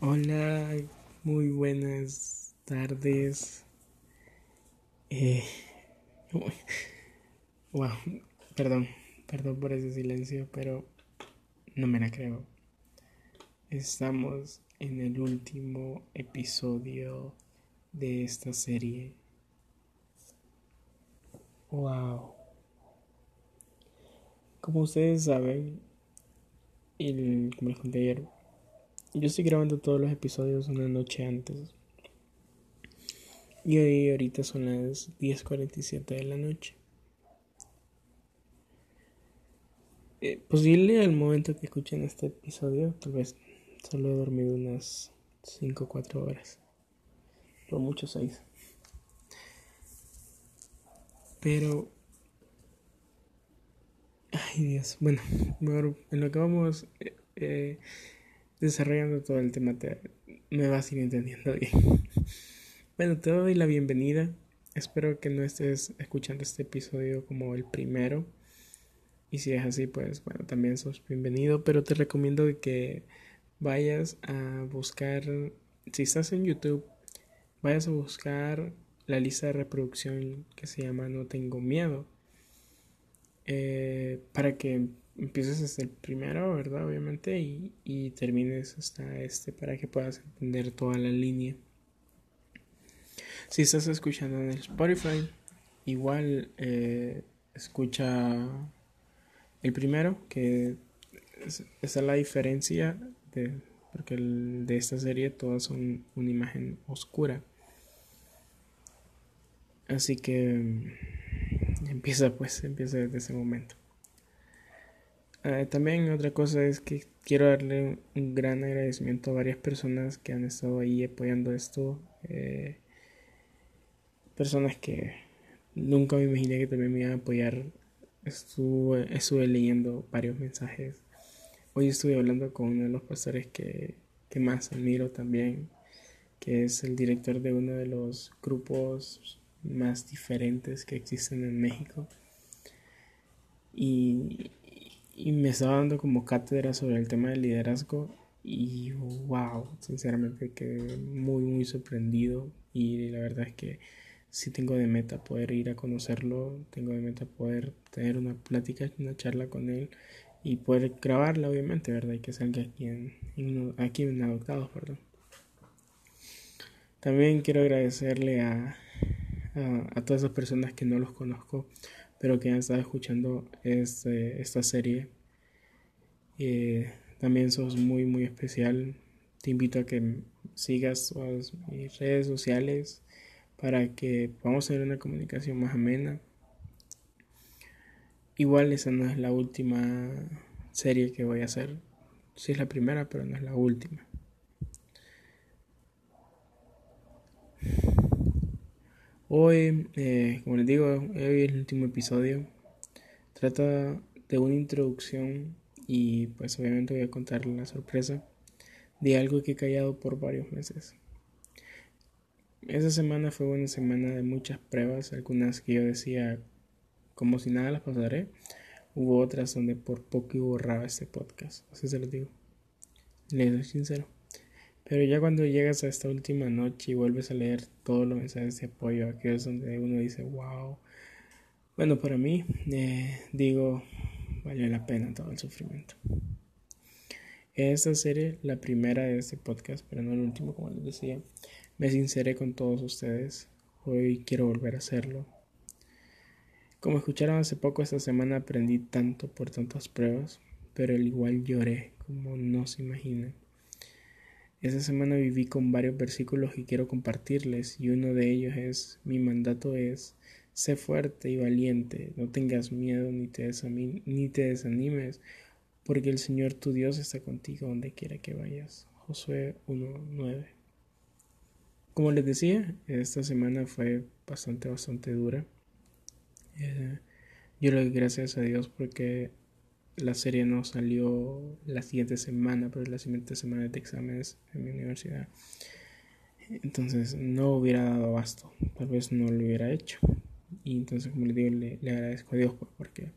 Hola, muy buenas tardes. Eh, wow, perdón, perdón por ese silencio, pero no me la creo. Estamos en el último episodio de esta serie. Wow. Como ustedes saben, y como les conté ayer, yo estoy grabando todos los episodios una noche antes. Y hoy ahorita son las 10.47 de la noche. Eh, posible al momento que escuchen este episodio, tal vez solo he dormido unas 5 o 4 horas. Por mucho 6. Pero... Ay Dios, bueno, en lo que vamos... Eh, eh, desarrollando todo el tema, te, me vas a ir entendiendo bien. bueno, te doy la bienvenida. Espero que no estés escuchando este episodio como el primero. Y si es así, pues bueno, también sos bienvenido. Pero te recomiendo que vayas a buscar, si estás en YouTube, vayas a buscar la lista de reproducción que se llama No Tengo Miedo. Eh, para que empieces desde el primero, ¿verdad? Obviamente, y, y termines hasta este para que puedas entender toda la línea. Si estás escuchando en el Spotify, igual eh, escucha el primero, que es, esa es la diferencia de, porque el, de esta serie todas son una imagen oscura. Así que empieza pues, empieza desde ese momento. Eh, también otra cosa es que quiero darle un gran agradecimiento a varias personas que han estado ahí apoyando esto. Eh, personas que nunca me imaginé que también me iban a apoyar. Estuve, estuve leyendo varios mensajes. Hoy estuve hablando con uno de los pastores que, que más admiro también, que es el director de uno de los grupos más diferentes que existen en México. Y, y me estaba dando como cátedra sobre el tema del liderazgo y wow, sinceramente quedé muy muy sorprendido y la verdad es que sí tengo de meta poder ir a conocerlo, tengo de meta poder tener una plática, una charla con él y poder grabarla obviamente, ¿verdad? Y que salga aquí en, aquí en Adoptados, perdón. También quiero agradecerle a, a, a todas esas personas que no los conozco pero que han estado escuchando este, esta serie. Eh, también sos muy, muy especial. Te invito a que sigas mis redes sociales para que podamos tener una comunicación más amena. Igual esa no es la última serie que voy a hacer. Sí es la primera, pero no es la última. Hoy, eh, como les digo, hoy es el último episodio. Trata de una introducción y pues obviamente voy a contar la sorpresa de algo que he callado por varios meses. Esa semana fue una semana de muchas pruebas, algunas que yo decía como si nada las pasaré. Hubo otras donde por poco borraba este podcast, así se lo digo. Les soy sincero. Pero ya cuando llegas a esta última noche y vuelves a leer todos los mensajes de apoyo, aquellos donde uno dice, wow. Bueno, para mí, eh, digo, vale la pena todo el sufrimiento. Esta serie, la primera de este podcast, pero no el último, como les decía, me sinceré con todos ustedes. Hoy quiero volver a hacerlo. Como escucharon hace poco, esta semana aprendí tanto por tantas pruebas, pero al igual lloré, como no se imaginan. Esta semana viví con varios versículos que quiero compartirles y uno de ellos es, mi mandato es, sé fuerte y valiente, no tengas miedo ni te, ni te desanimes, porque el Señor tu Dios está contigo donde quiera que vayas. Josué 1.9. Como les decía, esta semana fue bastante, bastante dura. Eh, yo le doy gracias a Dios porque la serie no salió la siguiente semana, pero la siguiente semana de exámenes en mi universidad. Entonces no hubiera dado abasto, tal vez no lo hubiera hecho. Y entonces, como le digo, le, agradezco a Dios pues, porque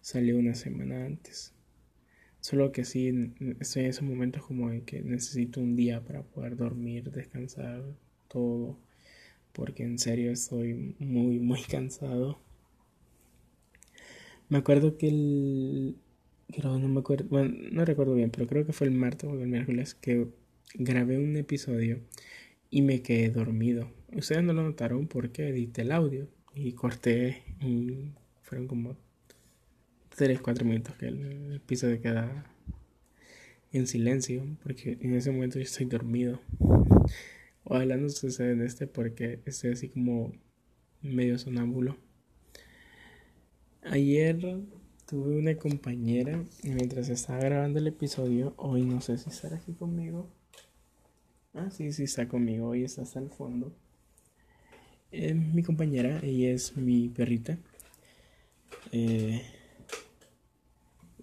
salió una semana antes. Solo que sí, estoy en esos momentos como en que necesito un día para poder dormir, descansar, todo. Porque en serio estoy muy, muy cansado. Me acuerdo que el... no me acuerdo, bueno, no recuerdo bien, pero creo que fue el martes o el miércoles que grabé un episodio y me quedé dormido. Ustedes no lo notaron porque edité el audio y corté fueron como 3, 4 minutos que el episodio queda en silencio porque en ese momento yo estoy dormido. Ojalá no suceda en este porque estoy así como medio sonámbulo. Ayer tuve una compañera mientras estaba grabando el episodio. Hoy no sé si estará aquí conmigo. Ah, sí, sí está conmigo. Hoy está hasta el fondo. Eh, mi compañera, ella es mi perrita. Eh,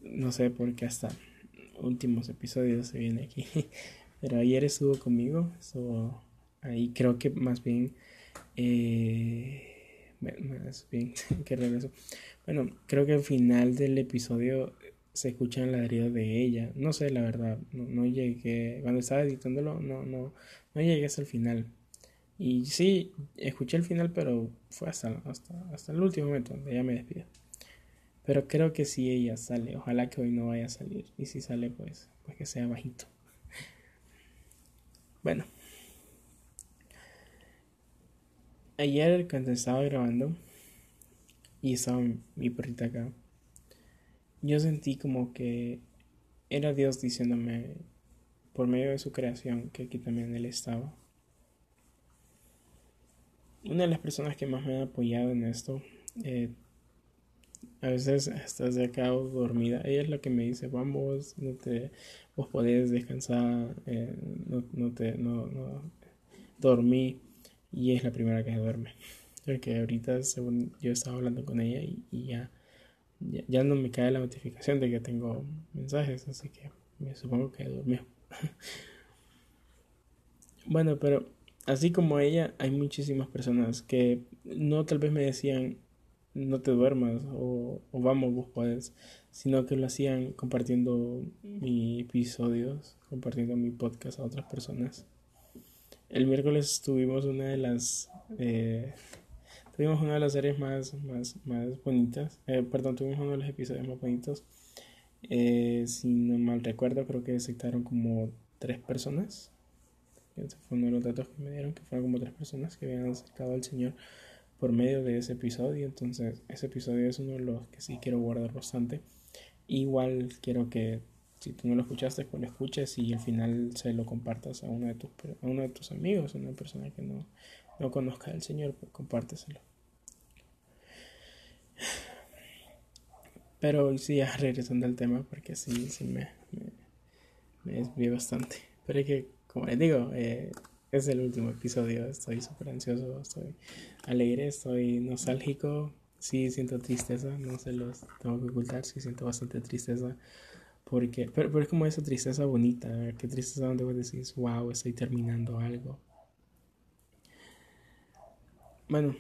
no sé por qué hasta últimos episodios se viene aquí. Pero ayer estuvo conmigo. Estuvo ahí creo que más bien... Eh, más bien que regreso. Bueno, creo que al final del episodio se escucha el ladrido de ella. No sé, la verdad, no, no, llegué, cuando estaba editándolo, no, no, no llegué hasta el final. Y sí, escuché el final, pero fue hasta, hasta, hasta el último momento, donde ella me despido. Pero creo que sí ella sale. Ojalá que hoy no vaya a salir. Y si sale, pues, pues que sea bajito. Bueno. Ayer cuando estaba grabando y estaba mi perrita acá, yo sentí como que era Dios diciéndome por medio de su creación que aquí también Él estaba. Una de las personas que más me ha apoyado en esto, eh, a veces estás de acá dormida, ella es la que me dice, vamos, no te, vos podés descansar, eh, no, no, te, no, no, dormí y es la primera que se duerme. Porque ahorita, según yo estaba hablando con ella y, ya, ya, no me cae la notificación de que tengo mensajes, así que me supongo que durmió. bueno, pero así como ella, hay muchísimas personas que no tal vez me decían no te duermas o, o vamos, vos puedes, sino que lo hacían compartiendo mis episodios, compartiendo mi podcast a otras personas. El miércoles tuvimos una de las eh, tuvimos una de las series más, más, más bonitas. Eh, perdón, tuvimos uno de los episodios más bonitos. Eh, si no mal recuerdo, creo que aceptaron como tres personas. Ese fue uno de los datos que me dieron, que fueron como tres personas que habían acercado al Señor por medio de ese episodio. Entonces, ese episodio es uno de los que sí quiero guardar bastante. Igual quiero que si tú no lo escuchaste, pues lo escuches y al final se lo compartas a uno de tus, a uno de tus amigos, a una persona que no, no conozca al Señor, pues compárteselo. Pero sí, ya regresando al tema, porque sí, sí me, me, bastante. Pero es que, como les digo, eh, es el último episodio, estoy súper ansioso, estoy alegre, estoy nostálgico, sí siento tristeza, no se los tengo que ocultar, sí siento bastante tristeza porque, pero, pero, es como esa tristeza bonita, que tristeza donde vos decís, wow, estoy terminando algo. Bueno,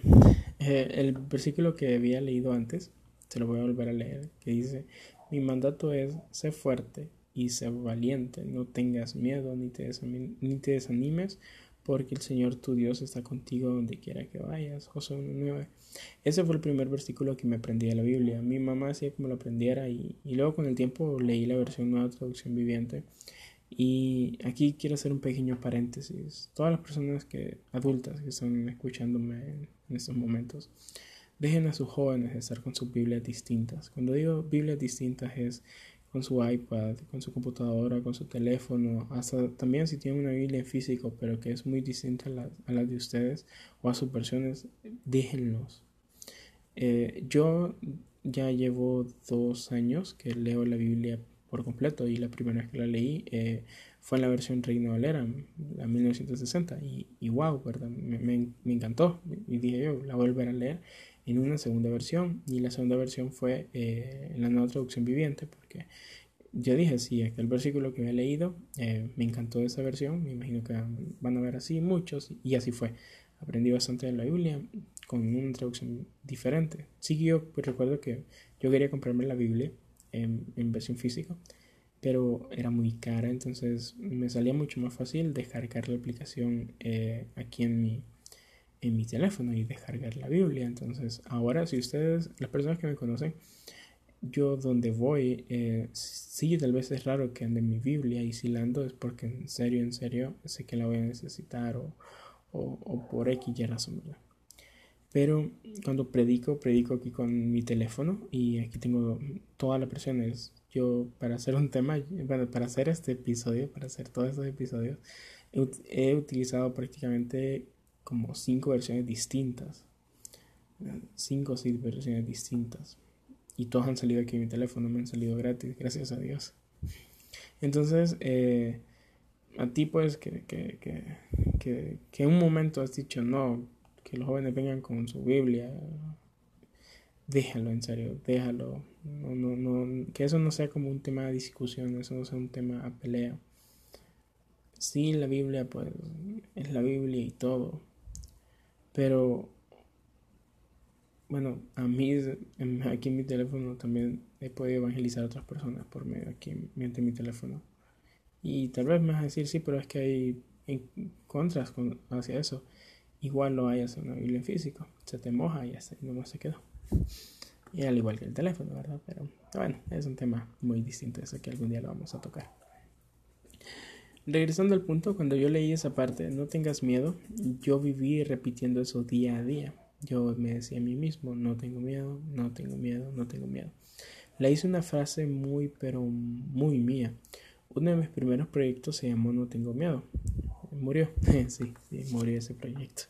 eh, el versículo que había leído antes, se lo voy a volver a leer, que dice, mi mandato es, sé fuerte y sé valiente, no tengas miedo ni te, ni te desanimes, porque el Señor tu Dios está contigo donde quiera que vayas. Josué 1.9. Ese fue el primer versículo que me aprendí de la Biblia. Mi mamá hacía me lo aprendiera y, luego con el tiempo leí la versión nueva traducción viviente. Y aquí quiero hacer un pequeño paréntesis. Todas las personas que adultas que están escuchándome en, en estos momentos, dejen a sus jóvenes estar con sus Biblias distintas. Cuando digo Biblias distintas es con su iPad, con su computadora, con su teléfono, hasta también si tienen una Biblia en físico, pero que es muy distinta a la, a la de ustedes o a sus versiones, déjenlos. Eh, yo ya llevo dos años que leo la Biblia por completo y la primera vez que la leí eh, fue en la versión Reino Valera, la 1960, y, y wow, ¿verdad? Me, me, me, encantó y dije yo, la volver a leer en una segunda versión y la segunda versión fue eh, la nueva traducción viviente porque yo dije, sí, aquel versículo que había leído eh, me encantó esa versión, me imagino que van a ver así muchos y así fue. Aprendí bastante de la Biblia con una traducción diferente. Sí, yo pues, recuerdo que yo quería comprarme la Biblia en, en versión física pero era muy cara, entonces me salía mucho más fácil descargar la aplicación eh, aquí en mi, en mi teléfono y descargar la Biblia. Entonces, ahora si ustedes, las personas que me conocen, yo donde voy, eh, sí, tal vez es raro que ande mi Biblia y si la ando es porque en serio, en serio, sé que la voy a necesitar o, o, por X y razón, Pero cuando predico, predico aquí con mi teléfono y aquí tengo todas las versiones. Yo para hacer un tema, bueno, para hacer este episodio, para hacer todos estos episodios, he, utilizado prácticamente como cinco versiones distintas. Cinco o seis versiones distintas. Y todas han salido aquí en mi teléfono, me han salido gratis, gracias a Dios. Entonces, eh, a ti pues que, que, que, que, en un momento has dicho no, que los jóvenes vengan con su Biblia, déjalo en serio, déjalo. No, no, no, que eso no sea como un tema de discusión, eso no sea un tema a pelea. Sí, la Biblia pues es la Biblia y todo, pero bueno, a mí aquí en mi teléfono también he podido evangelizar a otras personas por medio aquí mediante mi teléfono. Y tal vez me vas a decir, sí, pero es que hay contras con, hacia eso. Igual lo hay hacia una Biblia en físico. Se te moja y hasta nomás se quedó. Y al igual que el teléfono, ¿verdad? Pero bueno, es un tema muy distinto, eso que algún día lo vamos a tocar. Regresando al punto, cuando yo leí esa parte, no tengas miedo, yo viví repitiendo eso día a día. Yo me decía a mí mismo, no tengo miedo, no tengo miedo, no tengo miedo. Le hice una frase muy, pero muy mía. Uno de mis primeros proyectos se llamó No tengo miedo. Murió, sí, sí, murió ese proyecto.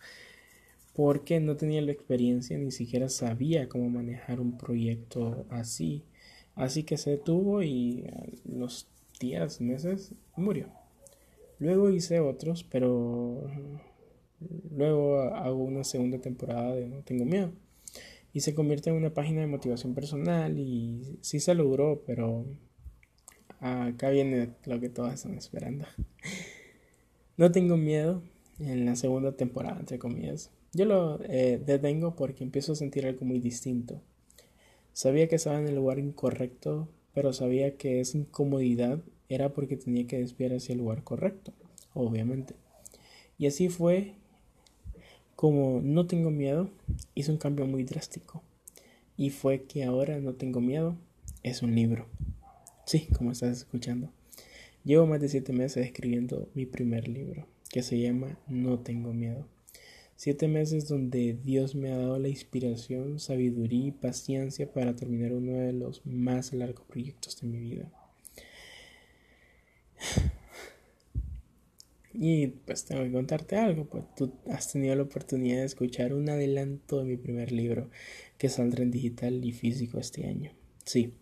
Porque no tenía la experiencia, ni siquiera sabía cómo manejar un proyecto así. Así que se detuvo y a los días, meses, murió. Luego hice otros, pero luego hago una segunda temporada de No tengo miedo. Y se convierte en una página de motivación personal y sí se logró, pero acá viene lo que todas están esperando. No tengo miedo en la segunda temporada, entre comillas. Yo lo eh, detengo porque empiezo a sentir algo muy distinto. Sabía que estaba en el lugar incorrecto, pero sabía que esa incomodidad era porque tenía que desviar hacia el lugar correcto, obviamente. Y así fue como no tengo miedo, hizo un cambio muy drástico. Y fue que ahora no tengo miedo, es un libro. Sí, como estás escuchando. Llevo más de siete meses escribiendo mi primer libro, que se llama No tengo miedo. Siete meses donde Dios me ha dado la inspiración, sabiduría y paciencia para terminar uno de los más largos proyectos de mi vida. Y pues tengo que contarte algo, pues tú has tenido la oportunidad de escuchar un adelanto de mi primer libro que saldrá en digital y físico este año. Sí,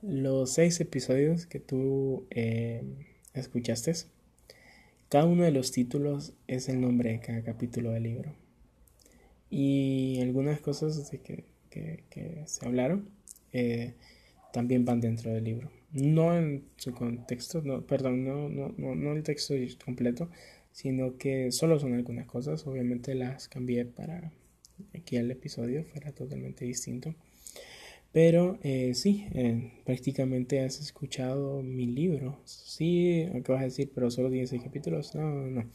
los seis episodios que tú eh, escuchaste, cada uno de los títulos es el nombre de cada capítulo del libro. Y algunas cosas de que, se hablaron eh, también van dentro del libro. No en su contexto, no, perdón, no, no, no, no el texto completo, sino que solo son algunas cosas. Obviamente las cambié para que el episodio fuera totalmente distinto. Pero eh, sí, eh, prácticamente has escuchado mi libro. Sí, ¿qué vas a decir? Pero solo 16 capítulos. No, no, no.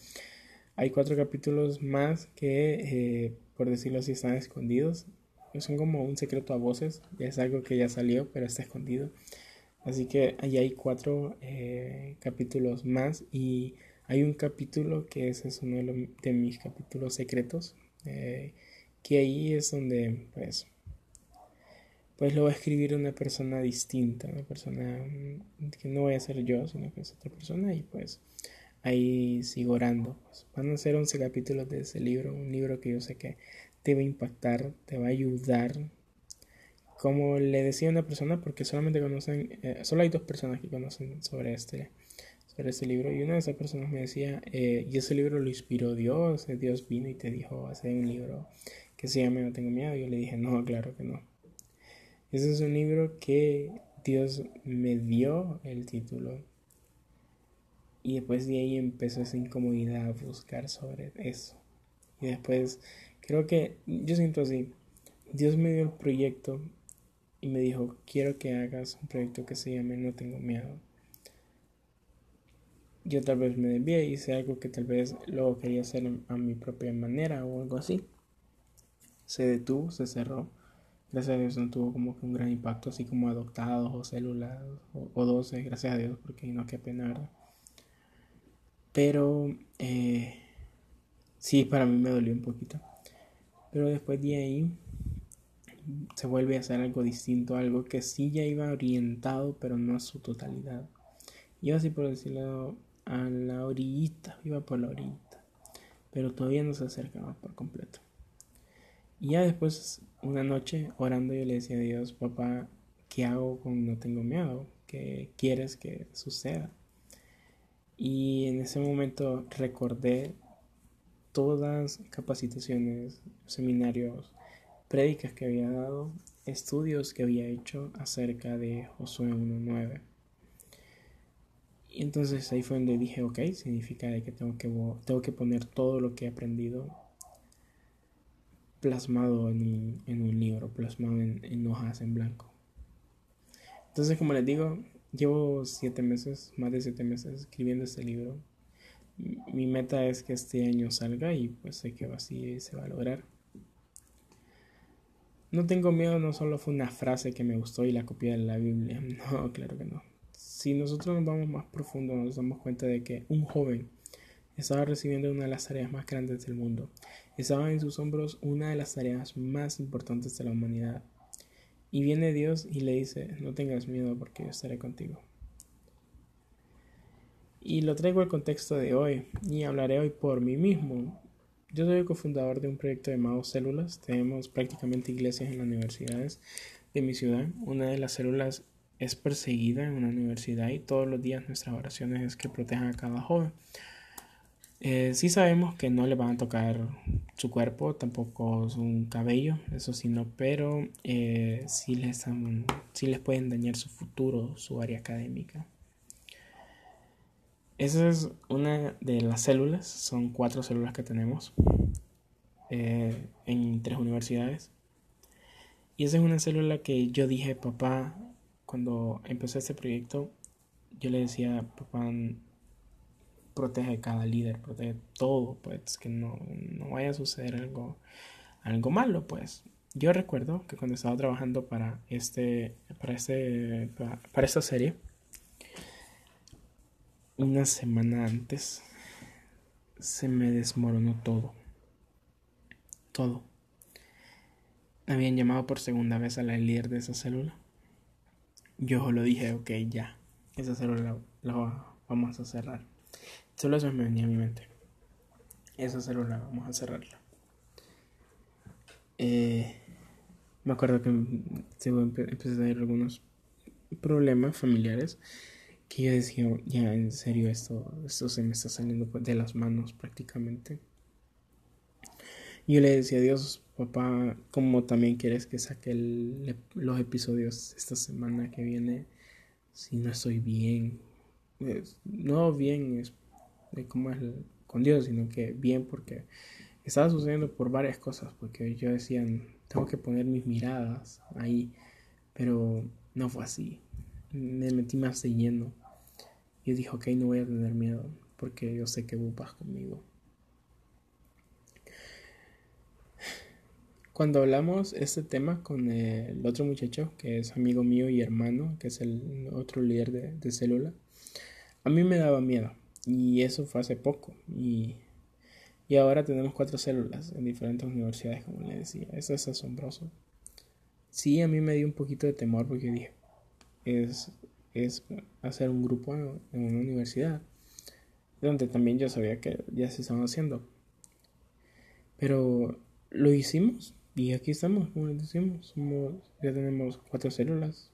Hay cuatro capítulos más que, eh, por decirlo así, están escondidos. Son como un secreto a voces. Es algo que ya salió, pero está escondido. Así que ahí hay cuatro capítulos más. Y hay un capítulo que ese es uno de, de mis capítulos secretos. que ahí es donde, pues pues lo va a escribir una persona distinta, una persona mm, que no voy a ser yo, sino que es otra persona y pues ahí sigo orando. Pues, van a ser 11 capítulos de ese libro, un libro que yo sé que te va a impactar, te va a ayudar. Como le decía a una persona, porque solamente conocen, eh, solo hay dos personas que conocen sobre este, sobre este libro y una de esas personas me decía, eh, y ese libro lo inspiró Dios, eh, Dios vino y te dijo, hacer un libro que se llama No tengo miedo. Y yo le dije, no, claro que no ese es un libro que Dios me dio el título. Y después de ahí empezó esa incomodidad a buscar sobre eso. Y después, creo que yo siento así. Dios me dio el proyecto y me dijo, quiero que hagas un proyecto que se llame No tengo miedo. yo tal vez me desvié y hice algo que tal vez luego quería hacer a mi propia manera o algo así. Se detuvo, se cerró. Gracias a Dios no tuvo como que un gran impacto, así como adoptados o células o, o 12, gracias a Dios, porque no, qué pena. Pero eh, sí, para mí me dolió un poquito. Pero después de ahí se vuelve a hacer algo distinto, algo que sí ya iba orientado, pero no a su totalidad. Iba así por decirlo a la orillita, iba por la orillita, pero todavía no se acercaba por completo. Y ya después, una noche, orando, yo le decía a Dios, papá, ¿qué hago con no tengo miedo? ¿Qué quieres que suceda? Y en ese momento recordé todas capacitaciones, seminarios, prédicas que había dado, estudios que había hecho acerca de Josué 1.9. Y entonces ahí fue donde dije, ok, significa que tengo que, tengo que poner todo lo que he aprendido plasmado en un, libro, plasmado en, en hojas en blanco. Entonces, como les digo, llevo siete meses, más de siete meses escribiendo este libro. Mi meta es que este año salga y pues sé que así se va a lograr. No tengo miedo, no solo fue una frase que me gustó y la copié de la Biblia. No, claro que no. Si nosotros nos vamos más profundo, nos damos cuenta de que un joven estaba recibiendo una de las tareas más grandes del mundo. Estaba en sus hombros una de las tareas más importantes de la humanidad. Y viene Dios y le dice, no tengas miedo porque yo estaré contigo. Y lo traigo al contexto de hoy y hablaré hoy por mí mismo. Yo soy el cofundador de un proyecto llamado Células. Tenemos prácticamente iglesias en las universidades de mi ciudad. Una de las células es perseguida en una universidad y todos los días nuestras oraciones es que protejan a cada joven. Eh, sí sabemos que no le van a tocar su cuerpo, tampoco su cabello, eso sí no, pero eh, sí, les sí les pueden dañar su futuro, su área académica. Esa es una de las células, son cuatro células que tenemos eh, en tres universidades. Y esa es una célula que yo dije, papá, cuando empecé este proyecto, yo le decía, papá, protege cada líder, protege todo, pues que no, no vaya a suceder algo, algo malo, pues. Yo recuerdo que cuando estaba trabajando para este, para este, para, esta serie, una semana antes se me desmoronó todo, todo. Habían llamado por segunda vez a la líder de esa célula. Yo lo dije, ok, ya, esa célula la vamos a cerrar. Solo eso me venía a mi mente. Esa célula vamos a cerrarla. Eh, me acuerdo que empecé a tener algunos problemas familiares que yo decía, ya en serio, esto, esto se me está saliendo de las manos prácticamente. Yo le decía Dios, papá, ¿cómo también quieres que saque los episodios esta semana que viene si no estoy bien? no bien es de es con Dios, sino que bien porque estaba sucediendo por varias cosas, porque yo decía, tengo que poner mis miradas ahí, pero no fue así. Me metí más de lleno. Y dije, ok, no voy a tener miedo, porque yo sé que hubo paz conmigo. Cuando hablamos este tema con el otro muchacho, que es amigo mío y hermano, que es el otro líder de, de célula, a mí me daba miedo y eso fue hace poco. Y, y ahora tenemos cuatro células en diferentes universidades, como le decía. Eso es asombroso. Sí, a mí me dio un poquito de temor porque dije, es, es hacer un grupo en una universidad, donde también yo sabía que ya se estaban haciendo. Pero lo hicimos y aquí estamos, como les decimos, ya tenemos cuatro células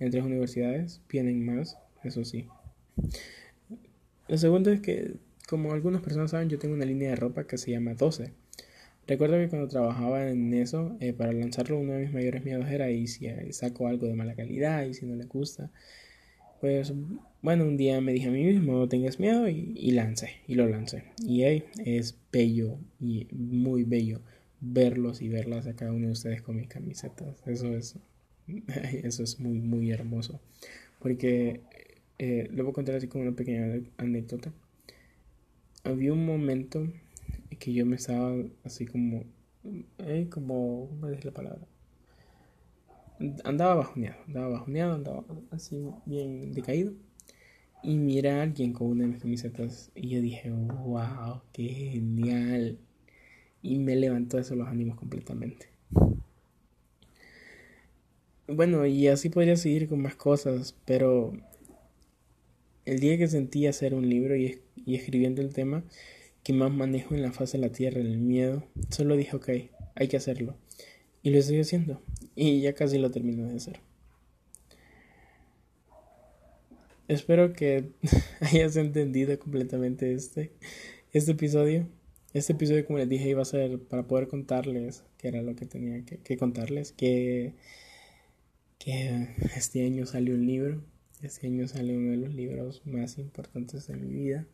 en tres universidades, vienen más, eso sí. Lo segundo es que, como algunas personas saben, yo tengo una línea de ropa que se llama 12. Recuerdo que cuando trabajaba en eso, eh, para lanzarlo, uno de mis mayores miedos era y si eh, saco algo de mala calidad y si no le gusta. Pues bueno, un día me dije a mí mismo, no tengas miedo y, y lancé, y lo lancé. Y es bello y muy bello verlos y verlas a cada uno de ustedes con mis camisetas. Eso es, eso es muy, muy hermoso. Porque eh, le voy a contar así como una pequeña anécdota. Había un momento que yo me estaba así como, eh, como, ¿cómo es la palabra? Andaba bajoneado, andaba bajoneado, andaba así bien decaído. Y mira a alguien con una de mis camisetas y yo dije, wow, qué genial. Y me levantó eso los ánimos completamente. Bueno, y así podría seguir con más cosas, pero el día que sentí hacer un libro y escribiendo el tema que más manejo en la faz de la tierra, el miedo, solo dije, ok, hay que hacerlo. Y lo estoy haciendo. Y ya casi lo termino de hacer. Espero que hayas entendido completamente este, este episodio. Este episodio, como les dije, iba a ser para poder contarles qué era lo que tenía que, contarles. Que, que este año salió un libro. Este año salió uno de los libros más importantes de mi vida.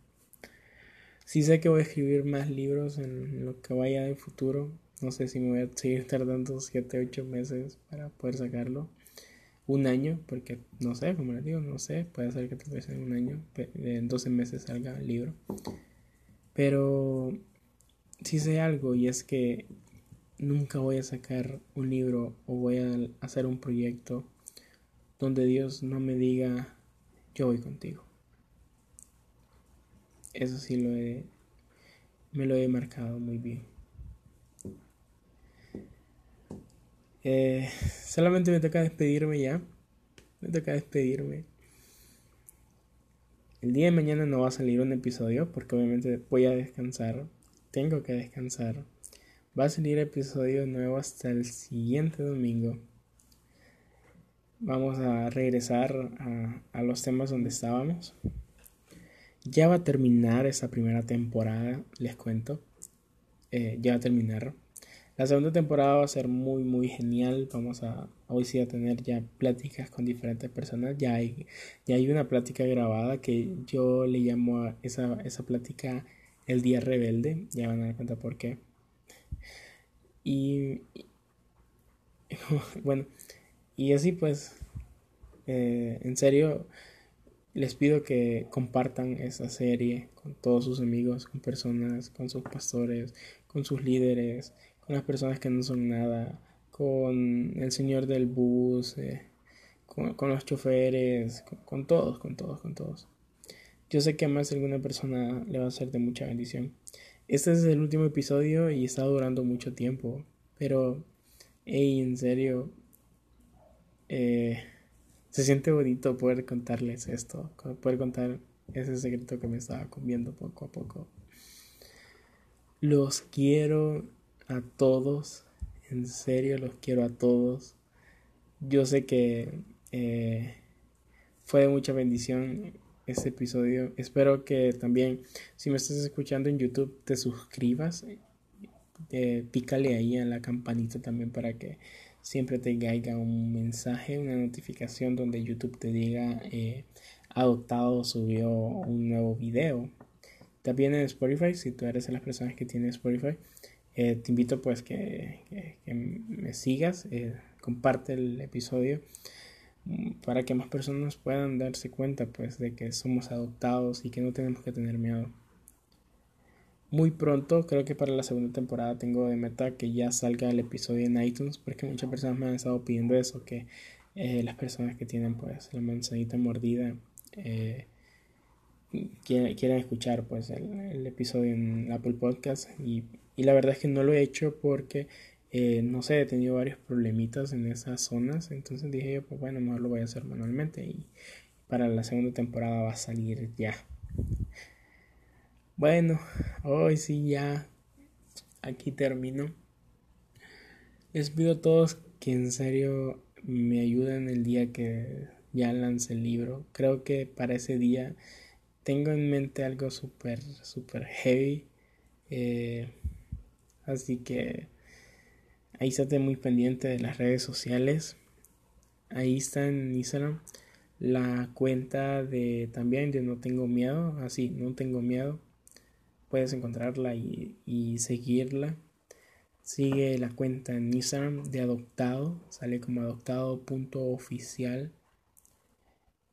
Sí sé que voy a escribir más libros en lo que vaya de futuro. No sé si me voy a seguir tardando 7, 8 meses para poder sacarlo un año, porque no sé, como les digo, no sé, puede ser que tal vez en un año, en 12 meses salga el libro. Pero sí sé algo y es que nunca voy a sacar un libro o voy a hacer un proyecto donde Dios no me diga yo voy contigo. Eso sí lo he, me lo he marcado muy bien. Eh, solamente me toca despedirme ya. Me toca despedirme. El día de mañana no va a salir un episodio porque obviamente voy a descansar. Tengo que descansar. Va a salir episodio nuevo hasta el siguiente domingo. Vamos a regresar a, a los temas donde estábamos. Ya va a terminar esa primera temporada, les cuento. Eh, ya va a terminar. La segunda temporada va a ser muy, muy genial. Vamos a, hoy sí a tener ya pláticas con diferentes personas. Ya hay, ya hay una plática grabada que yo le llamo a esa, esa plática el día rebelde. Ya van a dar cuenta por qué. Y, bueno, y así pues, eh, en serio, les pido que compartan esa serie con todos sus amigos, con personas, con sus pastores, con sus líderes, con las personas que no son nada, con el señor del bus, eh, con, los choferes, con, todos, con todos, con todos. Yo sé que a más alguna persona le va a ser de mucha bendición. Este es el último episodio y está durando mucho tiempo, pero, hey, en serio, eh, se siente bonito poder contarles esto, poder contar ese secreto que me estaba comiendo poco a poco. Los quiero a todos, en serio los quiero a todos. Yo sé que eh, fue de mucha bendición este episodio. Espero que también, si me estás escuchando en YouTube, te suscribas. Eh, pícale ahí a la campanita también para que siempre te caiga un mensaje, una notificación donde YouTube te diga eh, adoptado subió un nuevo video. También en Spotify, si tú eres de las personas que tienen Spotify, eh, te invito pues que, me sigas, eh, comparte el episodio mm, para que más personas puedan darse cuenta pues de que somos adoptados y que no tenemos que tener miedo. Muy pronto, creo que para la segunda temporada tengo de meta que ya salga el episodio en iTunes porque muchas personas me han estado pidiendo eso, que eh, las personas que tienen pues la manzanita mordida quieren, escuchar pues el, el, episodio en Apple Podcast y y la verdad es que no lo he hecho porque, eh, no sé, he tenido varios problemitas en esas zonas. Entonces dije yo, pues bueno, mejor lo voy a hacer manualmente. Y para la segunda temporada va a salir ya. Bueno, hoy sí ya. Aquí termino. Les pido a todos que en serio me ayuden el día que ya lance el libro. Creo que para ese día tengo en mente algo súper, súper heavy. Eh, Así que ahí estate muy pendiente de las redes sociales. Ahí está en Instagram la cuenta de también de No Tengo Miedo. Así, No Tengo Miedo. Puedes encontrarla y, seguirla. Sigue la cuenta en Instagram de adoptado. Sale como adoptado.oficial.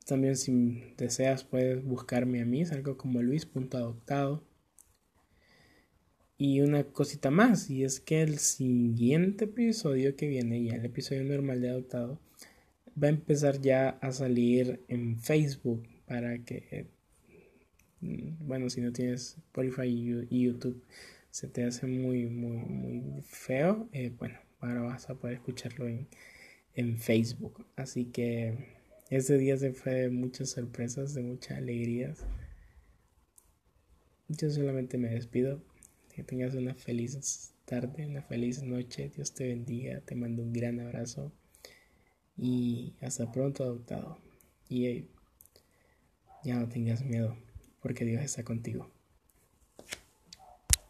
También si deseas puedes buscarme a mí, algo como luis.adoptado. Y una cosita más, y es que el siguiente episodio que viene, ya el episodio normal de adoptado, va a empezar ya a salir en Facebook para que, bueno, si no tienes Spotify y YouTube, se te hace muy, muy, muy feo, eh, bueno, ahora vas a poder escucharlo en, en Facebook. Así que ese día se fue de muchas sorpresas, de muchas alegrías. Yo solamente me despido. Que tengas una feliz tarde, una feliz noche. Dios te bendiga. Te mando un gran abrazo. Y hasta pronto, adoptado. Y ya no tengas miedo, porque Dios está contigo.